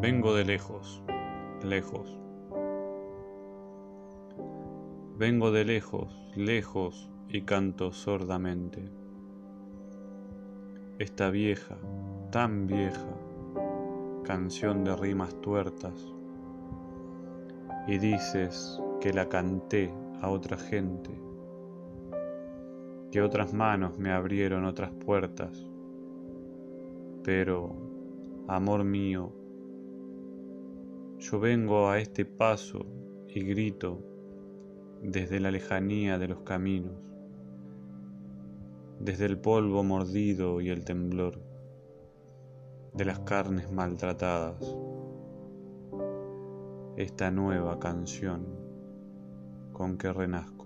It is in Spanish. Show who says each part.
Speaker 1: Vengo de lejos, lejos. Vengo de lejos, lejos y canto sordamente. Esta vieja, tan vieja, canción de rimas tuertas. Y dices que la canté a otra gente, que otras manos me abrieron otras puertas. Pero, amor mío, yo vengo a este paso y grito desde la lejanía de los caminos, desde el polvo mordido y el temblor de las carnes maltratadas, esta nueva canción con que renazco.